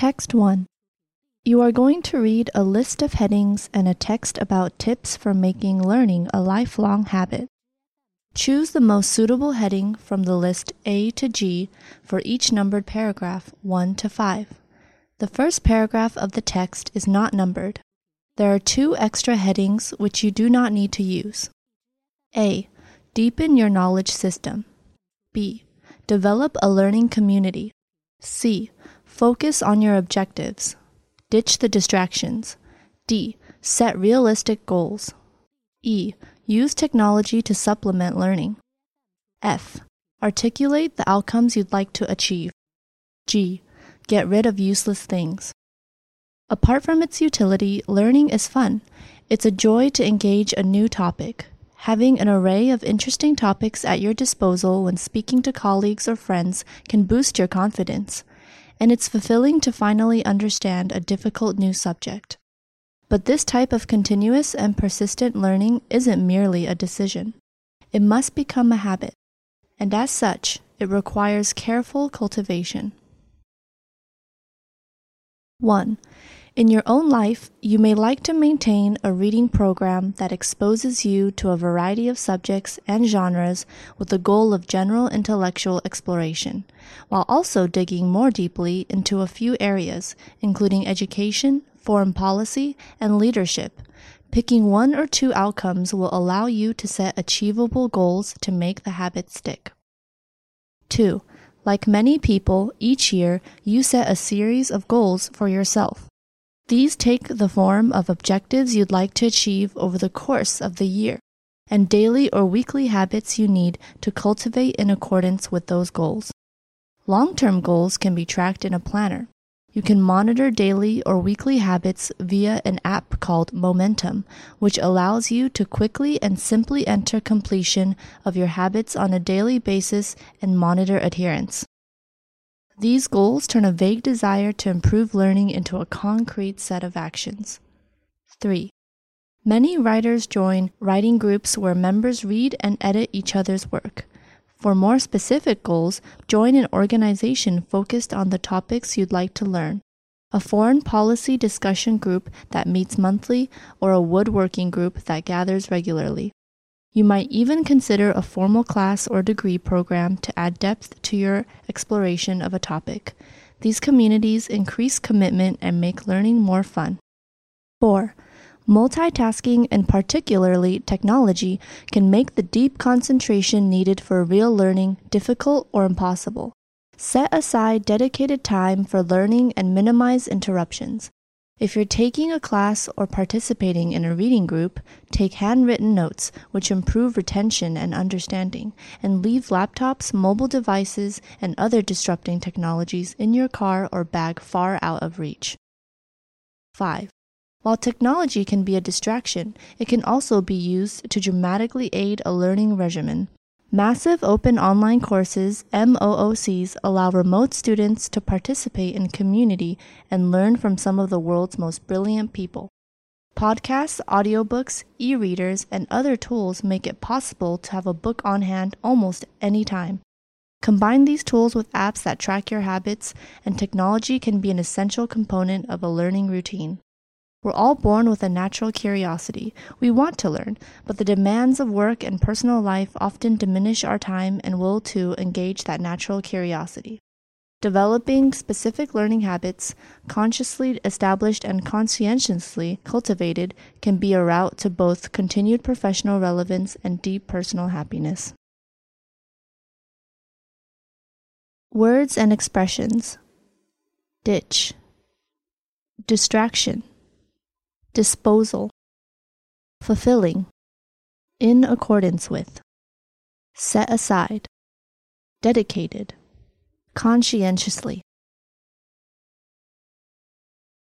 Text 1. You are going to read a list of headings and a text about tips for making learning a lifelong habit. Choose the most suitable heading from the list A to G for each numbered paragraph 1 to 5. The first paragraph of the text is not numbered. There are two extra headings which you do not need to use. A. Deepen your knowledge system. B. Develop a learning community. C. Focus on your objectives. Ditch the distractions. D. Set realistic goals. E. Use technology to supplement learning. F. Articulate the outcomes you'd like to achieve. G. Get rid of useless things. Apart from its utility, learning is fun. It's a joy to engage a new topic. Having an array of interesting topics at your disposal when speaking to colleagues or friends can boost your confidence and it's fulfilling to finally understand a difficult new subject. But this type of continuous and persistent learning isn't merely a decision. It must become a habit, and as such, it requires careful cultivation. 1. In your own life, you may like to maintain a reading program that exposes you to a variety of subjects and genres with the goal of general intellectual exploration, while also digging more deeply into a few areas, including education, foreign policy, and leadership. Picking one or two outcomes will allow you to set achievable goals to make the habit stick. 2. Like many people, each year you set a series of goals for yourself. These take the form of objectives you'd like to achieve over the course of the year and daily or weekly habits you need to cultivate in accordance with those goals. Long term goals can be tracked in a planner. You can monitor daily or weekly habits via an app called Momentum, which allows you to quickly and simply enter completion of your habits on a daily basis and monitor adherence. These goals turn a vague desire to improve learning into a concrete set of actions. 3. Many writers join writing groups where members read and edit each other's work. For more specific goals, join an organization focused on the topics you'd like to learn. A foreign policy discussion group that meets monthly, or a woodworking group that gathers regularly. You might even consider a formal class or degree program to add depth to your exploration of a topic. These communities increase commitment and make learning more fun. 4. Multitasking and particularly technology can make the deep concentration needed for real learning difficult or impossible. Set aside dedicated time for learning and minimize interruptions. If you're taking a class or participating in a reading group, take handwritten notes, which improve retention and understanding, and leave laptops, mobile devices, and other disrupting technologies in your car or bag far out of reach. 5. While technology can be a distraction, it can also be used to dramatically aid a learning regimen. Massive open online courses, MOOCs, allow remote students to participate in community and learn from some of the world's most brilliant people. Podcasts, audiobooks, e readers, and other tools make it possible to have a book on hand almost any time. Combine these tools with apps that track your habits, and technology can be an essential component of a learning routine. We're all born with a natural curiosity. We want to learn, but the demands of work and personal life often diminish our time and will to engage that natural curiosity. Developing specific learning habits, consciously established and conscientiously cultivated, can be a route to both continued professional relevance and deep personal happiness. Words and expressions ditch, distraction disposal, fulfilling, in accordance with, set aside, dedicated, conscientiously,